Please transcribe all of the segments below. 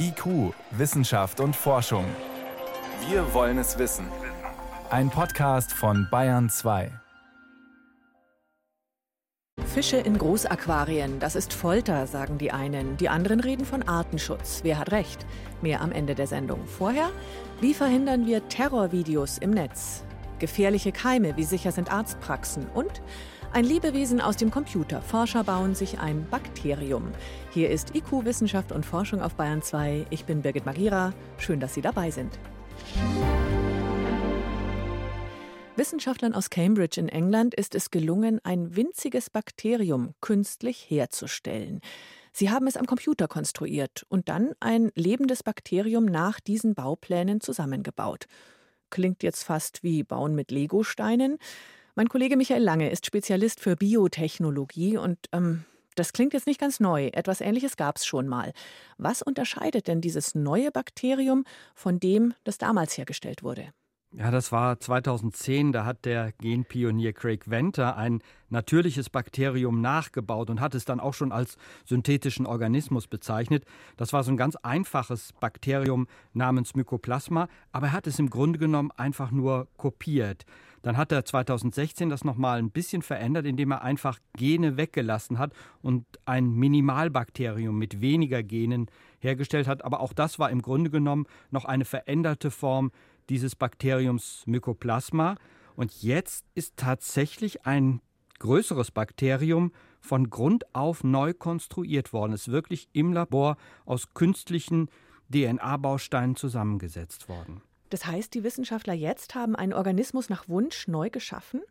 IQ, Wissenschaft und Forschung. Wir wollen es wissen. Ein Podcast von Bayern 2. Fische in Großaquarien, das ist Folter, sagen die einen. Die anderen reden von Artenschutz. Wer hat recht? Mehr am Ende der Sendung. Vorher, wie verhindern wir Terrorvideos im Netz? Gefährliche Keime, wie sicher sind Arztpraxen? Und ein Lebewesen aus dem Computer. Forscher bauen sich ein Bakterium. Hier ist IQ Wissenschaft und Forschung auf Bayern 2. Ich bin Birgit Magira. Schön, dass Sie dabei sind. Wissenschaftlern aus Cambridge in England ist es gelungen, ein winziges Bakterium künstlich herzustellen. Sie haben es am Computer konstruiert und dann ein lebendes Bakterium nach diesen Bauplänen zusammengebaut. Klingt jetzt fast wie Bauen mit Legosteinen. Mein Kollege Michael Lange ist Spezialist für Biotechnologie und ähm, das klingt jetzt nicht ganz neu. Etwas Ähnliches gab es schon mal. Was unterscheidet denn dieses neue Bakterium von dem, das damals hergestellt wurde? Ja, das war 2010. Da hat der Genpionier Craig Venter ein natürliches Bakterium nachgebaut und hat es dann auch schon als synthetischen Organismus bezeichnet. Das war so ein ganz einfaches Bakterium namens Mycoplasma, aber er hat es im Grunde genommen einfach nur kopiert. Dann hat er 2016 das nochmal ein bisschen verändert, indem er einfach Gene weggelassen hat und ein Minimalbakterium mit weniger Genen hergestellt hat. Aber auch das war im Grunde genommen noch eine veränderte Form dieses Bakteriums Mycoplasma. Und jetzt ist tatsächlich ein größeres Bakterium von Grund auf neu konstruiert worden. Es ist wirklich im Labor aus künstlichen DNA-Bausteinen zusammengesetzt worden. Das heißt, die Wissenschaftler jetzt haben einen Organismus nach Wunsch neu geschaffen?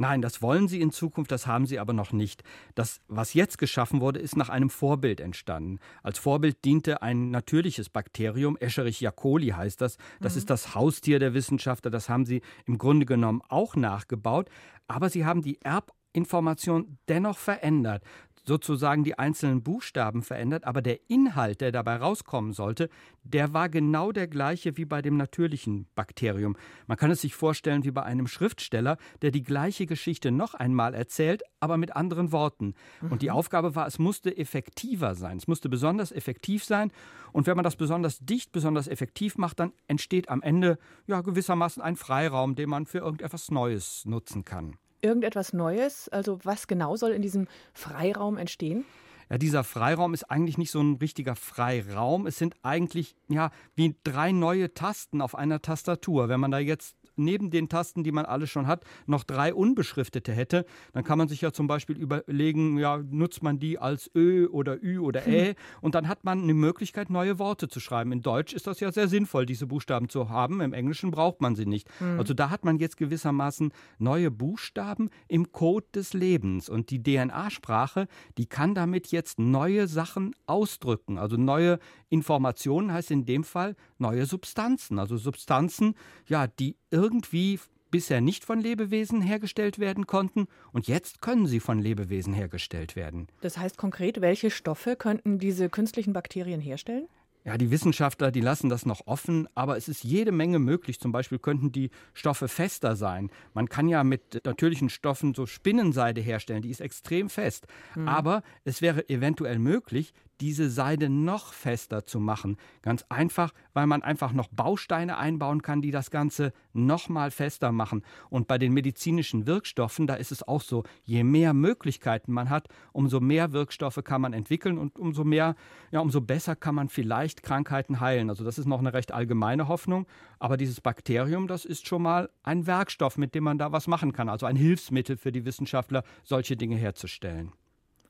Nein, das wollen sie in Zukunft, das haben sie aber noch nicht. Das, was jetzt geschaffen wurde, ist nach einem Vorbild entstanden. Als Vorbild diente ein natürliches Bakterium, Escherichia coli heißt das. Das mhm. ist das Haustier der Wissenschaftler, das haben sie im Grunde genommen auch nachgebaut. Aber sie haben die Erbinformation dennoch verändert sozusagen die einzelnen Buchstaben verändert, aber der Inhalt, der dabei rauskommen sollte, der war genau der gleiche wie bei dem natürlichen Bakterium. Man kann es sich vorstellen wie bei einem Schriftsteller, der die gleiche Geschichte noch einmal erzählt, aber mit anderen Worten. Und die mhm. Aufgabe war, es musste effektiver sein. Es musste besonders effektiv sein. Und wenn man das besonders dicht, besonders effektiv macht, dann entsteht am Ende ja gewissermaßen ein Freiraum, den man für irgendetwas Neues nutzen kann irgendetwas Neues? Also was genau soll in diesem Freiraum entstehen? Ja, dieser Freiraum ist eigentlich nicht so ein richtiger Freiraum. Es sind eigentlich ja wie drei neue Tasten auf einer Tastatur. Wenn man da jetzt neben den Tasten, die man alle schon hat, noch drei unbeschriftete hätte, dann kann man sich ja zum Beispiel überlegen, ja, nutzt man die als Ö oder Ü oder Ä hm. und dann hat man eine Möglichkeit, neue Worte zu schreiben. In Deutsch ist das ja sehr sinnvoll, diese Buchstaben zu haben. Im Englischen braucht man sie nicht. Hm. Also da hat man jetzt gewissermaßen neue Buchstaben im Code des Lebens und die DNA-Sprache, die kann damit jetzt neue Sachen ausdrücken. Also neue Informationen heißt in dem Fall neue Substanzen. Also Substanzen, ja, die irgendwie bisher nicht von Lebewesen hergestellt werden konnten und jetzt können sie von Lebewesen hergestellt werden. Das heißt konkret, welche Stoffe könnten diese künstlichen Bakterien herstellen? Ja, die Wissenschaftler, die lassen das noch offen, aber es ist jede Menge möglich. Zum Beispiel könnten die Stoffe fester sein. Man kann ja mit natürlichen Stoffen so Spinnenseide herstellen, die ist extrem fest. Mhm. Aber es wäre eventuell möglich, diese Seide noch fester zu machen. Ganz einfach, weil man einfach noch Bausteine einbauen kann, die das Ganze noch mal fester machen. Und bei den medizinischen Wirkstoffen, da ist es auch so, je mehr Möglichkeiten man hat, umso mehr Wirkstoffe kann man entwickeln und umso mehr, ja, umso besser kann man vielleicht Krankheiten heilen. Also das ist noch eine recht allgemeine Hoffnung. Aber dieses Bakterium, das ist schon mal ein Werkstoff, mit dem man da was machen kann. Also ein Hilfsmittel für die Wissenschaftler, solche Dinge herzustellen.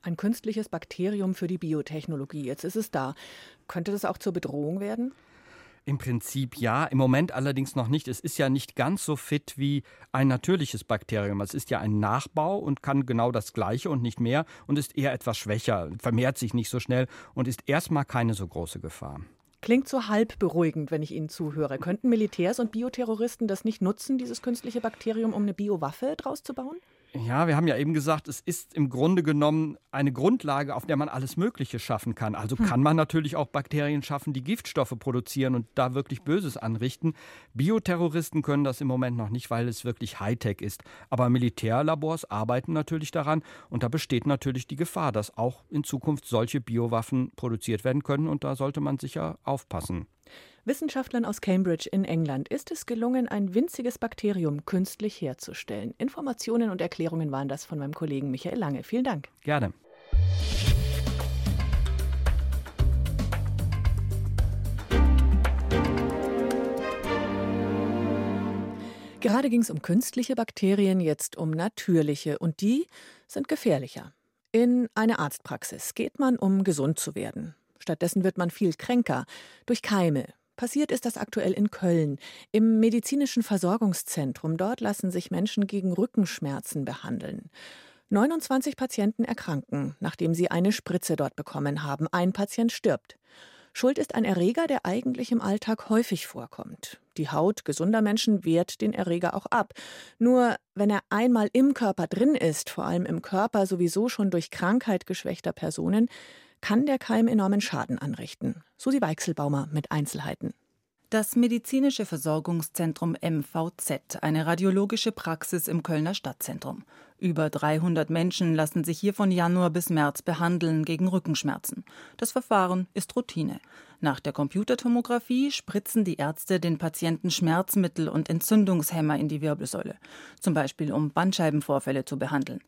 Ein künstliches Bakterium für die Biotechnologie. Jetzt ist es da. Könnte das auch zur Bedrohung werden? Im Prinzip ja, im Moment allerdings noch nicht. Es ist ja nicht ganz so fit wie ein natürliches Bakterium. Es ist ja ein Nachbau und kann genau das Gleiche und nicht mehr und ist eher etwas schwächer, vermehrt sich nicht so schnell und ist erstmal keine so große Gefahr. Klingt so halb beruhigend, wenn ich Ihnen zuhöre. Könnten Militärs und Bioterroristen das nicht nutzen, dieses künstliche Bakterium, um eine Biowaffe draus zu bauen? Ja, wir haben ja eben gesagt, es ist im Grunde genommen eine Grundlage, auf der man alles Mögliche schaffen kann. Also hm. kann man natürlich auch Bakterien schaffen, die Giftstoffe produzieren und da wirklich Böses anrichten. Bioterroristen können das im Moment noch nicht, weil es wirklich Hightech ist. Aber Militärlabors arbeiten natürlich daran und da besteht natürlich die Gefahr, dass auch in Zukunft solche Biowaffen produziert werden können und da sollte man sicher aufpassen. Wissenschaftlern aus Cambridge in England ist es gelungen, ein winziges Bakterium künstlich herzustellen. Informationen und Erklärungen waren das von meinem Kollegen Michael Lange. Vielen Dank. Gerne. Gerade ging es um künstliche Bakterien, jetzt um natürliche und die sind gefährlicher. In eine Arztpraxis geht man, um gesund zu werden. Stattdessen wird man viel kränker durch Keime, Passiert ist das aktuell in Köln, im medizinischen Versorgungszentrum. Dort lassen sich Menschen gegen Rückenschmerzen behandeln. 29 Patienten erkranken, nachdem sie eine Spritze dort bekommen haben. Ein Patient stirbt. Schuld ist ein Erreger, der eigentlich im Alltag häufig vorkommt. Die Haut gesunder Menschen wehrt den Erreger auch ab. Nur wenn er einmal im Körper drin ist, vor allem im Körper sowieso schon durch Krankheit geschwächter Personen, kann der Keim enormen Schaden anrichten. Susi Weichselbaumer mit Einzelheiten. Das medizinische Versorgungszentrum MVZ, eine radiologische Praxis im Kölner Stadtzentrum. Über 300 Menschen lassen sich hier von Januar bis März behandeln gegen Rückenschmerzen. Das Verfahren ist Routine. Nach der Computertomographie spritzen die Ärzte den Patienten Schmerzmittel und Entzündungshemmer in die Wirbelsäule, zum Beispiel um Bandscheibenvorfälle zu behandeln.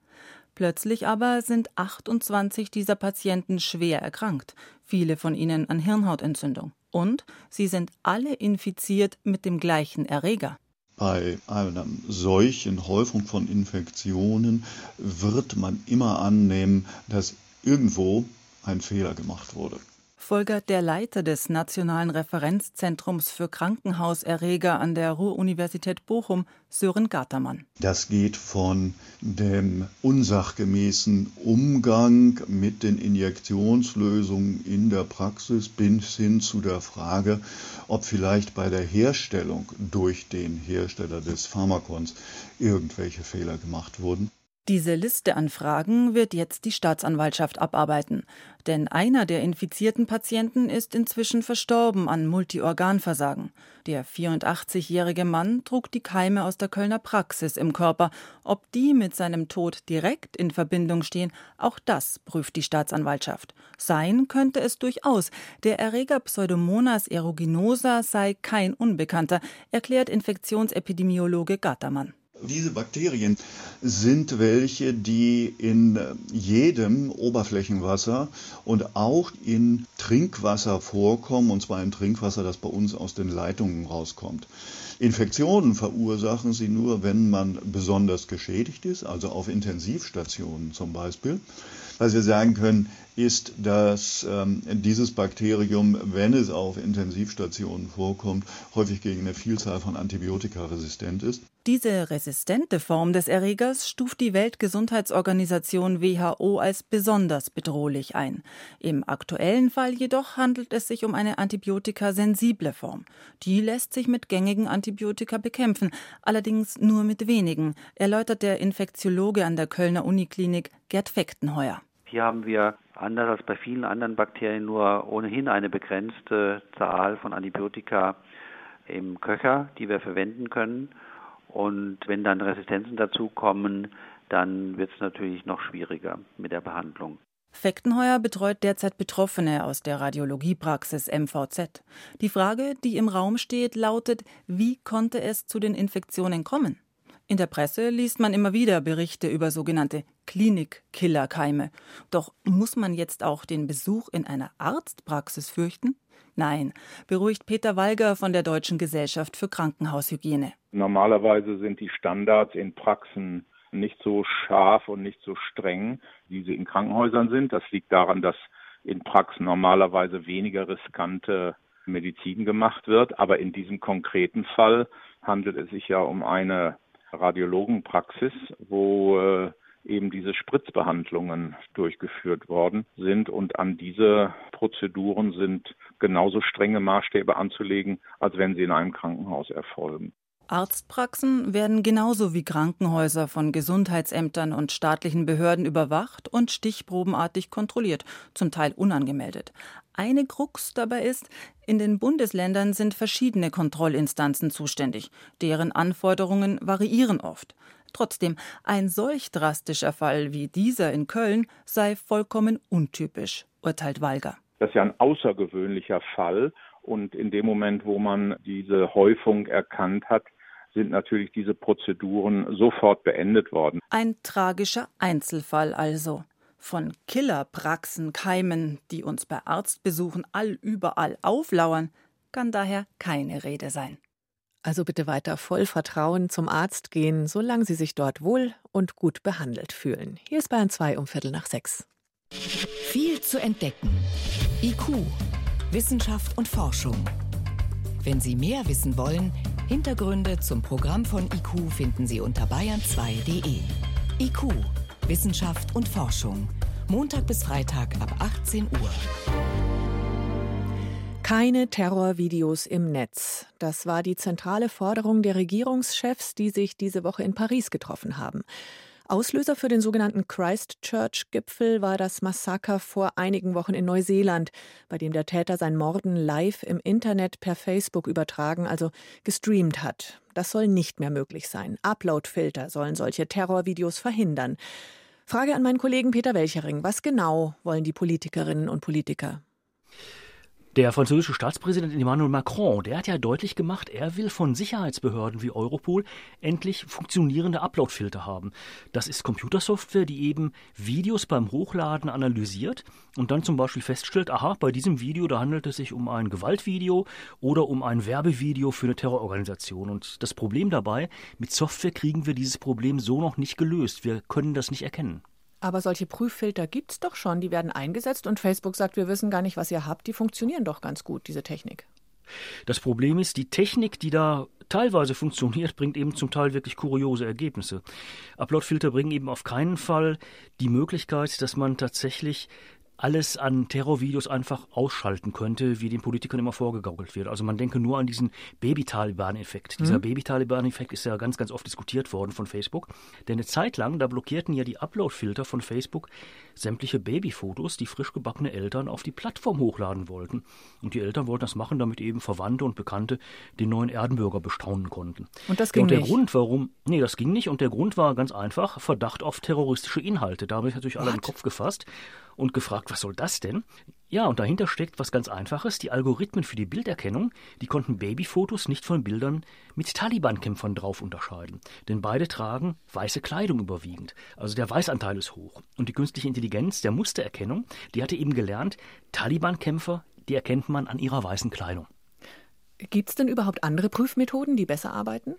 Plötzlich aber sind 28 dieser Patienten schwer erkrankt, viele von ihnen an Hirnhautentzündung. Und sie sind alle infiziert mit dem gleichen Erreger. Bei einer solchen Häufung von Infektionen wird man immer annehmen, dass irgendwo ein Fehler gemacht wurde folgert der Leiter des Nationalen Referenzzentrums für Krankenhauserreger an der Ruhr-Universität Bochum, Sören Gartermann. Das geht von dem unsachgemäßen Umgang mit den Injektionslösungen in der Praxis bis hin zu der Frage, ob vielleicht bei der Herstellung durch den Hersteller des Pharmakons irgendwelche Fehler gemacht wurden. Diese Liste an Fragen wird jetzt die Staatsanwaltschaft abarbeiten. Denn einer der infizierten Patienten ist inzwischen verstorben an Multiorganversagen. Der 84-jährige Mann trug die Keime aus der Kölner Praxis im Körper. Ob die mit seinem Tod direkt in Verbindung stehen, auch das prüft die Staatsanwaltschaft. Sein könnte es durchaus. Der Erreger Pseudomonas aeruginosa sei kein Unbekannter, erklärt Infektionsepidemiologe Gattermann. Diese Bakterien sind welche, die in jedem Oberflächenwasser und auch in Trinkwasser vorkommen, und zwar im Trinkwasser, das bei uns aus den Leitungen rauskommt. Infektionen verursachen sie nur, wenn man besonders geschädigt ist, also auf Intensivstationen zum Beispiel. Was wir sagen können, ist, dass ähm, dieses Bakterium, wenn es auf Intensivstationen vorkommt, häufig gegen eine Vielzahl von Antibiotika resistent ist. Diese resistente Form des Erregers stuft die Weltgesundheitsorganisation WHO als besonders bedrohlich ein. Im aktuellen Fall jedoch handelt es sich um eine antibiotikasensible Form. Die lässt sich mit gängigen Antibiotika bekämpfen, allerdings nur mit wenigen, erläutert der Infektiologe an der Kölner Uniklinik Gerd Fechtenheuer. Hier haben wir anders als bei vielen anderen Bakterien nur ohnehin eine begrenzte Zahl von Antibiotika im Köcher, die wir verwenden können. Und wenn dann Resistenzen dazukommen, dann wird es natürlich noch schwieriger mit der Behandlung. Fechtenheuer betreut derzeit Betroffene aus der Radiologiepraxis MVZ. Die Frage, die im Raum steht, lautet, wie konnte es zu den Infektionen kommen? In der Presse liest man immer wieder Berichte über sogenannte Klinik-Killerkeime. Doch muss man jetzt auch den Besuch in einer Arztpraxis fürchten? Nein, beruhigt Peter Walger von der Deutschen Gesellschaft für Krankenhaushygiene. Normalerweise sind die Standards in Praxen nicht so scharf und nicht so streng, wie sie in Krankenhäusern sind. Das liegt daran, dass in Praxen normalerweise weniger riskante Medizin gemacht wird. Aber in diesem konkreten Fall handelt es sich ja um eine Radiologenpraxis, wo äh, eben diese Spritzbehandlungen durchgeführt worden sind. Und an diese Prozeduren sind genauso strenge Maßstäbe anzulegen, als wenn sie in einem Krankenhaus erfolgen. Arztpraxen werden genauso wie Krankenhäuser von Gesundheitsämtern und staatlichen Behörden überwacht und stichprobenartig kontrolliert, zum Teil unangemeldet. Eine Krux dabei ist, in den Bundesländern sind verschiedene Kontrollinstanzen zuständig. Deren Anforderungen variieren oft. Trotzdem, ein solch drastischer Fall wie dieser in Köln sei vollkommen untypisch, urteilt Walger. Das ist ja ein außergewöhnlicher Fall. Und in dem Moment, wo man diese Häufung erkannt hat, sind natürlich diese Prozeduren sofort beendet worden. Ein tragischer Einzelfall also. Von Killerpraxen, Keimen, die uns bei Arztbesuchen allüberall auflauern, kann daher keine Rede sein. Also bitte weiter voll Vertrauen zum Arzt gehen, solange Sie sich dort wohl und gut behandelt fühlen. Hier ist Bayern 2 um Viertel nach sechs. Viel zu entdecken. IQ, Wissenschaft und Forschung. Wenn Sie mehr wissen wollen, Hintergründe zum Programm von IQ finden Sie unter bayern2.de. IQ, Wissenschaft und Forschung. Montag bis Freitag ab 18 Uhr. Keine Terrorvideos im Netz. Das war die zentrale Forderung der Regierungschefs, die sich diese Woche in Paris getroffen haben. Auslöser für den sogenannten Christchurch-Gipfel war das Massaker vor einigen Wochen in Neuseeland, bei dem der Täter sein Morden live im Internet per Facebook übertragen, also gestreamt hat. Das soll nicht mehr möglich sein. Uploadfilter sollen solche Terrorvideos verhindern. Frage an meinen Kollegen Peter Welchering. Was genau wollen die Politikerinnen und Politiker? Der französische Staatspräsident Emmanuel Macron, der hat ja deutlich gemacht, er will von Sicherheitsbehörden wie Europol endlich funktionierende Uploadfilter haben. Das ist Computersoftware, die eben Videos beim Hochladen analysiert und dann zum Beispiel feststellt, aha, bei diesem Video, da handelt es sich um ein Gewaltvideo oder um ein Werbevideo für eine Terrororganisation. Und das Problem dabei, mit Software kriegen wir dieses Problem so noch nicht gelöst. Wir können das nicht erkennen. Aber solche Prüffilter gibt es doch schon, die werden eingesetzt und Facebook sagt, wir wissen gar nicht, was ihr habt, die funktionieren doch ganz gut, diese Technik. Das Problem ist, die Technik, die da teilweise funktioniert, bringt eben zum Teil wirklich kuriose Ergebnisse. Uploadfilter bringen eben auf keinen Fall die Möglichkeit, dass man tatsächlich alles an Terrorvideos einfach ausschalten könnte, wie den Politikern immer vorgegaukelt wird. Also man denke nur an diesen Baby-Taliban-Effekt. Dieser mhm. Baby-Taliban-Effekt ist ja ganz, ganz oft diskutiert worden von Facebook. Denn eine Zeit lang, da blockierten ja die Upload-Filter von Facebook sämtliche Babyfotos, die frisch gebackene Eltern auf die Plattform hochladen wollten. Und die Eltern wollten das machen, damit eben Verwandte und Bekannte den neuen Erdenbürger bestaunen konnten. Und das ging ja, und der nicht? Grund, warum, nee, das ging nicht. Und der Grund war ganz einfach, Verdacht auf terroristische Inhalte. Da habe ich natürlich What? alle im Kopf gefasst und gefragt, was soll das denn? Ja, und dahinter steckt was ganz Einfaches. Die Algorithmen für die Bilderkennung, die konnten Babyfotos nicht von Bildern mit Taliban-Kämpfern drauf unterscheiden. Denn beide tragen weiße Kleidung überwiegend. Also der Weißanteil ist hoch. Und die künstliche Intelligenz der Mustererkennung, die hatte eben gelernt, Taliban-Kämpfer, die erkennt man an ihrer weißen Kleidung. Gibt es denn überhaupt andere Prüfmethoden, die besser arbeiten?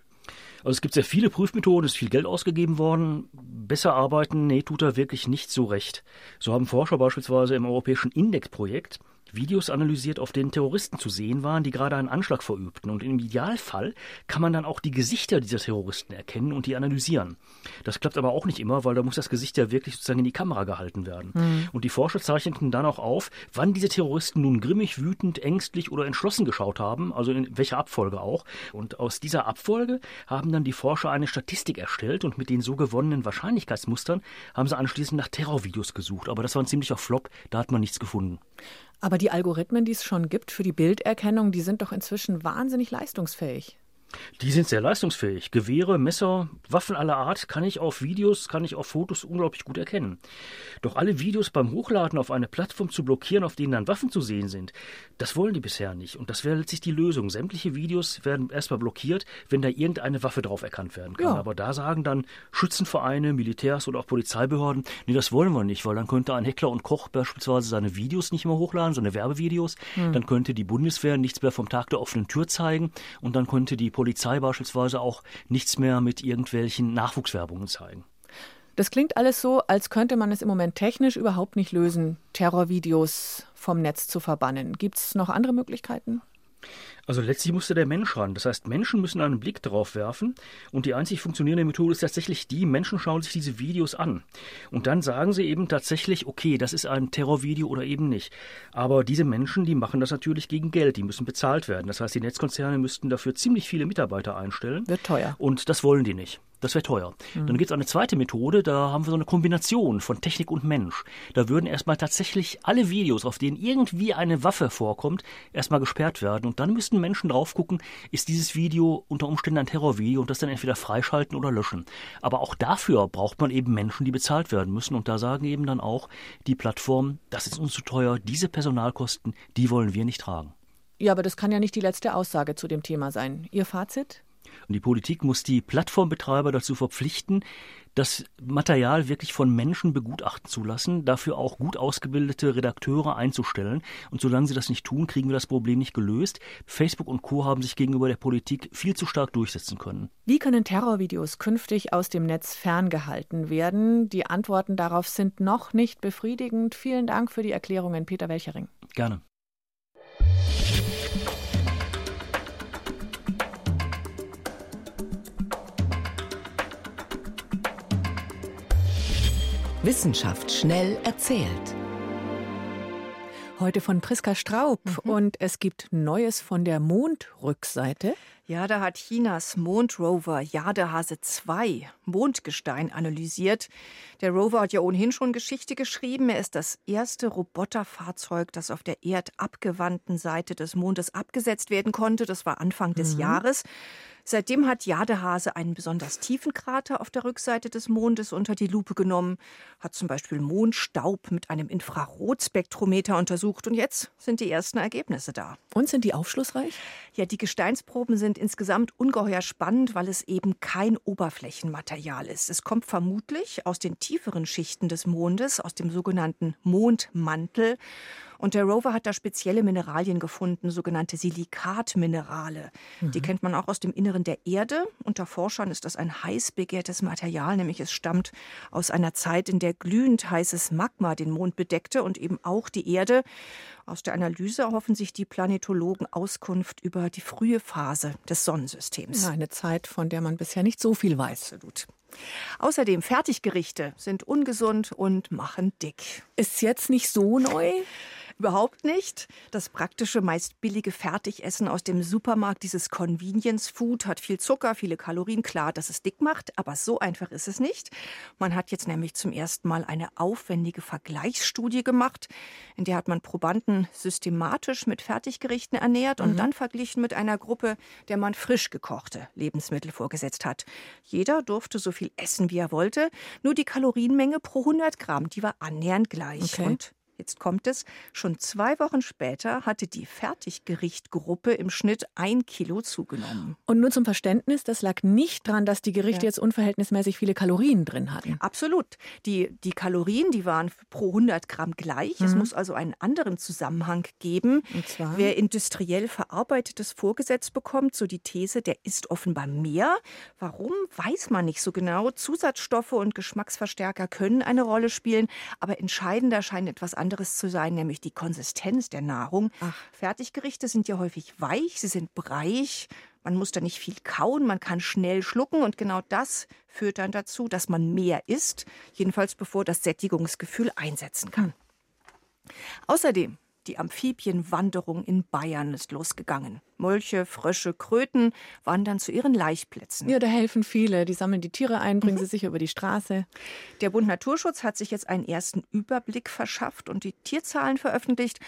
Also es gibt sehr viele Prüfmethoden, es ist viel Geld ausgegeben worden. Besser arbeiten, nee, tut er wirklich nicht so recht. So haben Forscher beispielsweise im europäischen Index-Projekt Videos analysiert, auf denen Terroristen zu sehen waren, die gerade einen Anschlag verübten. Und im Idealfall kann man dann auch die Gesichter dieser Terroristen erkennen und die analysieren. Das klappt aber auch nicht immer, weil da muss das Gesicht ja wirklich sozusagen in die Kamera gehalten werden. Mhm. Und die Forscher zeichneten dann auch auf, wann diese Terroristen nun grimmig, wütend, ängstlich oder entschlossen geschaut haben, also in welcher Abfolge auch. Und aus dieser Abfolge haben dann die Forscher eine Statistik erstellt und mit den so gewonnenen Wahrscheinlichkeitsmustern haben sie anschließend nach Terrorvideos gesucht. Aber das war ein ziemlicher Flop, da hat man nichts gefunden. Aber die Algorithmen, die es schon gibt für die Bilderkennung, die sind doch inzwischen wahnsinnig leistungsfähig. Die sind sehr leistungsfähig. Gewehre, Messer, Waffen aller Art kann ich auf Videos, kann ich auf Fotos unglaublich gut erkennen. Doch alle Videos beim Hochladen auf eine Plattform zu blockieren, auf denen dann Waffen zu sehen sind, das wollen die bisher nicht. Und das wäre letztlich die Lösung. Sämtliche Videos werden erstmal blockiert, wenn da irgendeine Waffe drauf erkannt werden kann. Ja. Aber da sagen dann Schützenvereine, Militärs oder auch Polizeibehörden, nee, das wollen wir nicht, weil dann könnte ein Heckler und Koch beispielsweise seine Videos nicht mehr hochladen, seine Werbevideos. Hm. Dann könnte die Bundeswehr nichts mehr vom Tag der offenen Tür zeigen und dann könnte die Polizei beispielsweise auch nichts mehr mit irgendwelchen Nachwuchswerbungen zeigen. Das klingt alles so, als könnte man es im Moment technisch überhaupt nicht lösen, Terrorvideos vom Netz zu verbannen. Gibt es noch andere Möglichkeiten? Also letztlich musste der Mensch ran. Das heißt, Menschen müssen einen Blick darauf werfen. Und die einzig funktionierende Methode ist tatsächlich die, Menschen schauen sich diese Videos an. Und dann sagen sie eben tatsächlich, okay, das ist ein Terrorvideo oder eben nicht. Aber diese Menschen, die machen das natürlich gegen Geld. Die müssen bezahlt werden. Das heißt, die Netzkonzerne müssten dafür ziemlich viele Mitarbeiter einstellen. Wird teuer. Und das wollen die nicht. Das wäre teuer. Mhm. Dann gibt es eine zweite Methode, da haben wir so eine Kombination von Technik und Mensch. Da würden erstmal tatsächlich alle Videos, auf denen irgendwie eine Waffe vorkommt, erstmal gesperrt werden. Und dann müssten Menschen drauf gucken, ist dieses Video unter Umständen ein Terrorvideo und das dann entweder freischalten oder löschen. Aber auch dafür braucht man eben Menschen, die bezahlt werden müssen. Und da sagen eben dann auch die Plattformen, das ist uns zu teuer, diese Personalkosten, die wollen wir nicht tragen. Ja, aber das kann ja nicht die letzte Aussage zu dem Thema sein. Ihr Fazit? Und die Politik muss die Plattformbetreiber dazu verpflichten, das Material wirklich von Menschen begutachten zu lassen, dafür auch gut ausgebildete Redakteure einzustellen. Und solange sie das nicht tun, kriegen wir das Problem nicht gelöst. Facebook und Co. haben sich gegenüber der Politik viel zu stark durchsetzen können. Wie können Terrorvideos künftig aus dem Netz ferngehalten werden? Die Antworten darauf sind noch nicht befriedigend. Vielen Dank für die Erklärungen, Peter Welchering. Gerne. Wissenschaft schnell erzählt. Heute von Priska Straub mhm. und es gibt Neues von der Mondrückseite. Ja, da hat Chinas Mondrover Jadehase 2 Mondgestein analysiert. Der Rover hat ja ohnehin schon Geschichte geschrieben. Er ist das erste Roboterfahrzeug, das auf der erdabgewandten Seite des Mondes abgesetzt werden konnte. Das war Anfang des mhm. Jahres. Seitdem hat Jadehase einen besonders tiefen Krater auf der Rückseite des Mondes unter die Lupe genommen, hat zum Beispiel Mondstaub mit einem Infrarotspektrometer untersucht und jetzt sind die ersten Ergebnisse da. Und sind die aufschlussreich? Ja, die Gesteinsproben sind insgesamt ungeheuer spannend, weil es eben kein Oberflächenmaterial ist. Es kommt vermutlich aus den tieferen Schichten des Mondes, aus dem sogenannten Mondmantel. Und der Rover hat da spezielle Mineralien gefunden, sogenannte Silikatminerale. Mhm. Die kennt man auch aus dem Inneren der Erde. Unter Forschern ist das ein heiß begehrtes Material, nämlich es stammt aus einer Zeit, in der glühend heißes Magma den Mond bedeckte und eben auch die Erde. Aus der Analyse erhoffen sich die Planetologen Auskunft über die frühe Phase des Sonnensystems. Ja, eine Zeit, von der man bisher nicht so viel weiß. Absolut. Außerdem Fertiggerichte sind ungesund und machen dick. Ist jetzt nicht so neu? Überhaupt nicht. Das praktische, meist billige Fertigessen aus dem Supermarkt, dieses Convenience Food, hat viel Zucker, viele Kalorien. Klar, dass es dick macht, aber so einfach ist es nicht. Man hat jetzt nämlich zum ersten Mal eine aufwendige Vergleichsstudie gemacht. In der hat man Probanden systematisch mit Fertiggerichten ernährt und mhm. dann verglichen mit einer Gruppe, der man frisch gekochte Lebensmittel vorgesetzt hat. Jeder durfte so viel essen, wie er wollte. Nur die Kalorienmenge pro 100 Gramm, die war annähernd gleich. Okay. Und Jetzt kommt es, schon zwei Wochen später hatte die Fertiggerichtgruppe im Schnitt ein Kilo zugenommen. Und nur zum Verständnis, das lag nicht daran, dass die Gerichte ja. jetzt unverhältnismäßig viele Kalorien drin hatten. Absolut. Die, die Kalorien, die waren pro 100 Gramm gleich. Mhm. Es muss also einen anderen Zusammenhang geben. Und zwar? Wer industriell verarbeitetes vorgesetzt bekommt, so die These, der isst offenbar mehr. Warum, weiß man nicht so genau. Zusatzstoffe und Geschmacksverstärker können eine Rolle spielen, aber entscheidender scheint etwas anderes anderes zu sein, nämlich die Konsistenz der Nahrung. Ach. Fertiggerichte sind ja häufig weich, sie sind breich, man muss da nicht viel kauen, man kann schnell schlucken und genau das führt dann dazu, dass man mehr isst, jedenfalls bevor das Sättigungsgefühl einsetzen kann. Außerdem die Amphibienwanderung in Bayern ist losgegangen. Molche, Frösche, Kröten wandern zu ihren Laichplätzen. Ja, da helfen viele. Die sammeln die Tiere ein, bringen mhm. sie sicher über die Straße. Der Bund Naturschutz hat sich jetzt einen ersten Überblick verschafft und die Tierzahlen veröffentlicht.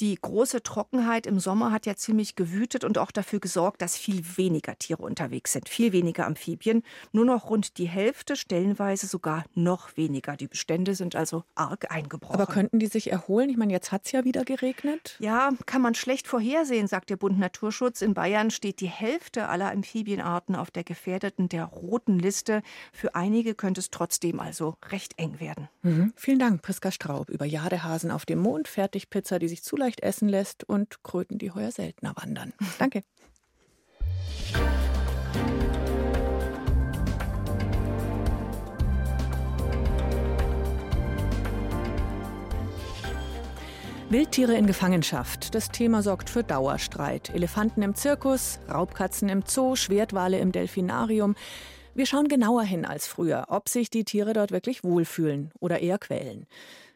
Die große Trockenheit im Sommer hat ja ziemlich gewütet und auch dafür gesorgt, dass viel weniger Tiere unterwegs sind, viel weniger Amphibien. Nur noch rund die Hälfte, stellenweise sogar noch weniger. Die Bestände sind also arg eingebrochen. Aber könnten die sich erholen? Ich meine, jetzt hat es ja wieder geregnet. Ja, kann man schlecht vorhersehen, sagt der Bund Naturschutz. In Bayern steht die Hälfte aller Amphibienarten auf der gefährdeten, der roten Liste. Für einige könnte es trotzdem also recht eng werden. Mhm. Vielen Dank, Priska Straub, über Jadehasen auf dem Mond, Fertigpizza, die sich zu leicht essen lässt und Kröten, die heuer seltener wandern. Danke. Wildtiere in Gefangenschaft. Das Thema sorgt für Dauerstreit. Elefanten im Zirkus, Raubkatzen im Zoo, Schwertwale im Delfinarium. Wir schauen genauer hin als früher, ob sich die Tiere dort wirklich wohlfühlen oder eher quälen.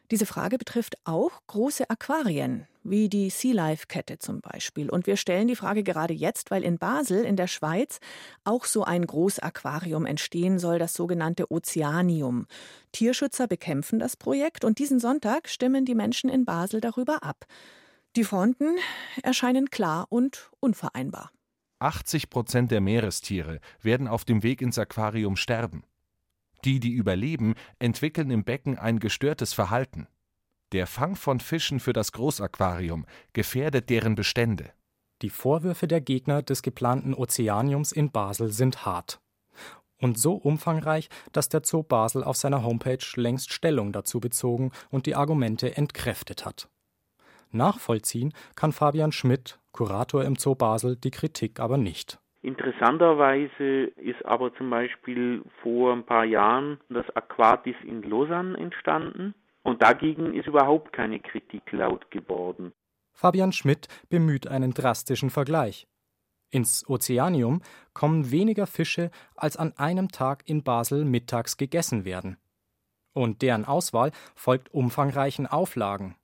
Diese Frage betrifft auch große Aquarien, wie die Sea Life Kette zum Beispiel. Und wir stellen die Frage gerade jetzt, weil in Basel in der Schweiz auch so ein Großaquarium entstehen soll, das sogenannte Ozeanium. Tierschützer bekämpfen das Projekt und diesen Sonntag stimmen die Menschen in Basel darüber ab. Die Fronten erscheinen klar und unvereinbar. 80 Prozent der Meerestiere werden auf dem Weg ins Aquarium sterben. Die, die überleben, entwickeln im Becken ein gestörtes Verhalten. Der Fang von Fischen für das Großaquarium gefährdet deren Bestände. Die Vorwürfe der Gegner des geplanten Ozeaniums in Basel sind hart. Und so umfangreich, dass der Zoo Basel auf seiner Homepage längst Stellung dazu bezogen und die Argumente entkräftet hat. Nachvollziehen kann Fabian Schmidt, Kurator im Zoo Basel, die Kritik aber nicht. Interessanterweise ist aber zum Beispiel vor ein paar Jahren das Aquatis in Lausanne entstanden und dagegen ist überhaupt keine Kritik laut geworden. Fabian Schmidt bemüht einen drastischen Vergleich. Ins Ozeanium kommen weniger Fische, als an einem Tag in Basel mittags gegessen werden. Und deren Auswahl folgt umfangreichen Auflagen.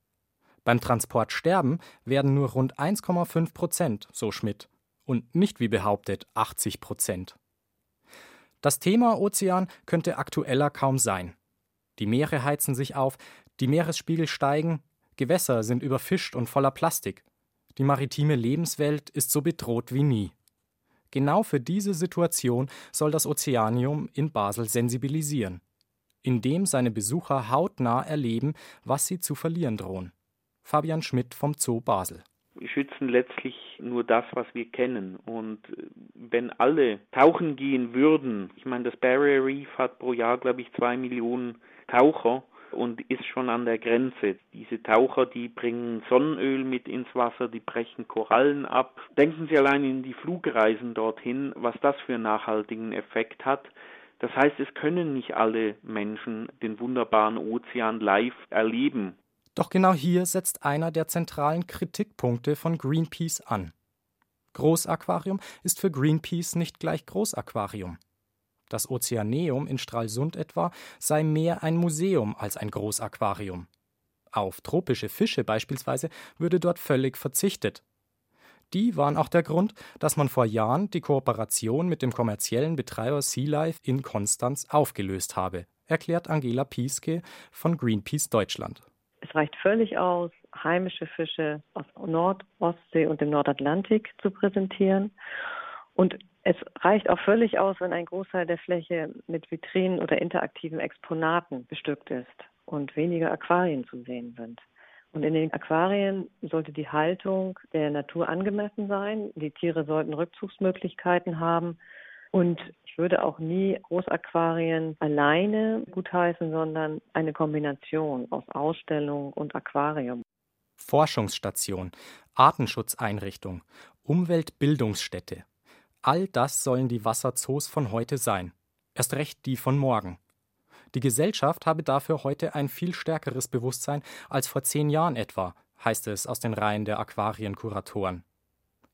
Beim Transport sterben werden nur rund 1,5 Prozent, so Schmidt und nicht wie behauptet 80 Prozent. Das Thema Ozean könnte aktueller kaum sein. Die Meere heizen sich auf, die Meeresspiegel steigen, Gewässer sind überfischt und voller Plastik. Die maritime Lebenswelt ist so bedroht wie nie. Genau für diese Situation soll das Ozeanium in Basel sensibilisieren, indem seine Besucher hautnah erleben, was sie zu verlieren drohen. Fabian Schmidt vom Zoo Basel schützen letztlich nur das, was wir kennen. Und äh, wenn alle tauchen gehen würden, ich meine, das Barrier Reef hat pro Jahr, glaube ich, zwei Millionen Taucher und ist schon an der Grenze. Diese Taucher, die bringen Sonnenöl mit ins Wasser, die brechen Korallen ab. Denken Sie allein in die Flugreisen dorthin, was das für einen nachhaltigen Effekt hat. Das heißt, es können nicht alle Menschen den wunderbaren Ozean live erleben. Doch genau hier setzt einer der zentralen Kritikpunkte von Greenpeace an. Großaquarium ist für Greenpeace nicht gleich Großaquarium. Das Ozeaneum in Stralsund etwa sei mehr ein Museum als ein Großaquarium. Auf tropische Fische beispielsweise würde dort völlig verzichtet. Die waren auch der Grund, dass man vor Jahren die Kooperation mit dem kommerziellen Betreiber Sea Life in Konstanz aufgelöst habe, erklärt Angela Pieske von Greenpeace Deutschland. Es reicht völlig aus, heimische Fische aus Nord-, Ostsee und dem Nordatlantik zu präsentieren. Und es reicht auch völlig aus, wenn ein Großteil der Fläche mit Vitrinen oder interaktiven Exponaten bestückt ist und weniger Aquarien zu sehen sind. Und in den Aquarien sollte die Haltung der Natur angemessen sein. Die Tiere sollten Rückzugsmöglichkeiten haben. Und ich würde auch nie Großaquarien alleine gutheißen, sondern eine Kombination aus Ausstellung und Aquarium. Forschungsstation, Artenschutzeinrichtung, Umweltbildungsstätte. All das sollen die Wasserzoos von heute sein. Erst recht die von morgen. Die Gesellschaft habe dafür heute ein viel stärkeres Bewusstsein als vor zehn Jahren etwa, heißt es aus den Reihen der Aquarienkuratoren.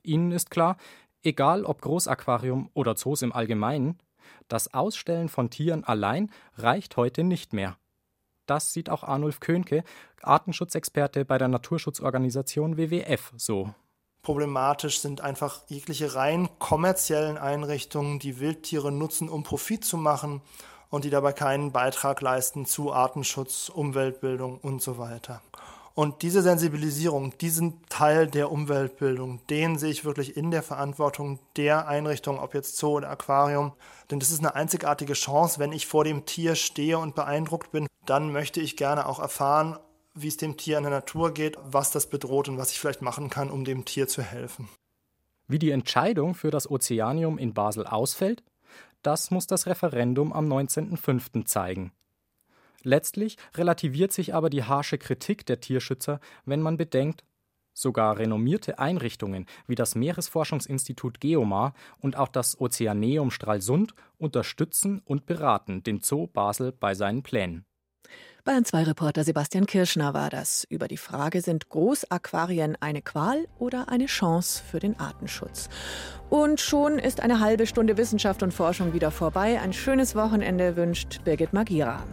Ihnen ist klar, Egal ob Großaquarium oder Zoos im Allgemeinen, das Ausstellen von Tieren allein reicht heute nicht mehr. Das sieht auch Arnulf Köhnke, Artenschutzexperte bei der Naturschutzorganisation WWF, so. Problematisch sind einfach jegliche rein kommerziellen Einrichtungen, die Wildtiere nutzen, um Profit zu machen und die dabei keinen Beitrag leisten zu Artenschutz, Umweltbildung und so weiter. Und diese Sensibilisierung, diesen Teil der Umweltbildung, den sehe ich wirklich in der Verantwortung der Einrichtung, ob jetzt Zoo oder Aquarium. Denn das ist eine einzigartige Chance, wenn ich vor dem Tier stehe und beeindruckt bin, dann möchte ich gerne auch erfahren, wie es dem Tier in der Natur geht, was das bedroht und was ich vielleicht machen kann, um dem Tier zu helfen. Wie die Entscheidung für das Ozeanium in Basel ausfällt, das muss das Referendum am 19.05. zeigen. Letztlich relativiert sich aber die harsche Kritik der Tierschützer, wenn man bedenkt, sogar renommierte Einrichtungen wie das Meeresforschungsinstitut Geomar und auch das Ozeaneum Stralsund unterstützen und beraten den Zoo Basel bei seinen Plänen. Bayern 2 Reporter Sebastian Kirschner war das über die Frage, sind Großaquarien eine Qual oder eine Chance für den Artenschutz? Und schon ist eine halbe Stunde Wissenschaft und Forschung wieder vorbei. Ein schönes Wochenende wünscht Birgit Magira.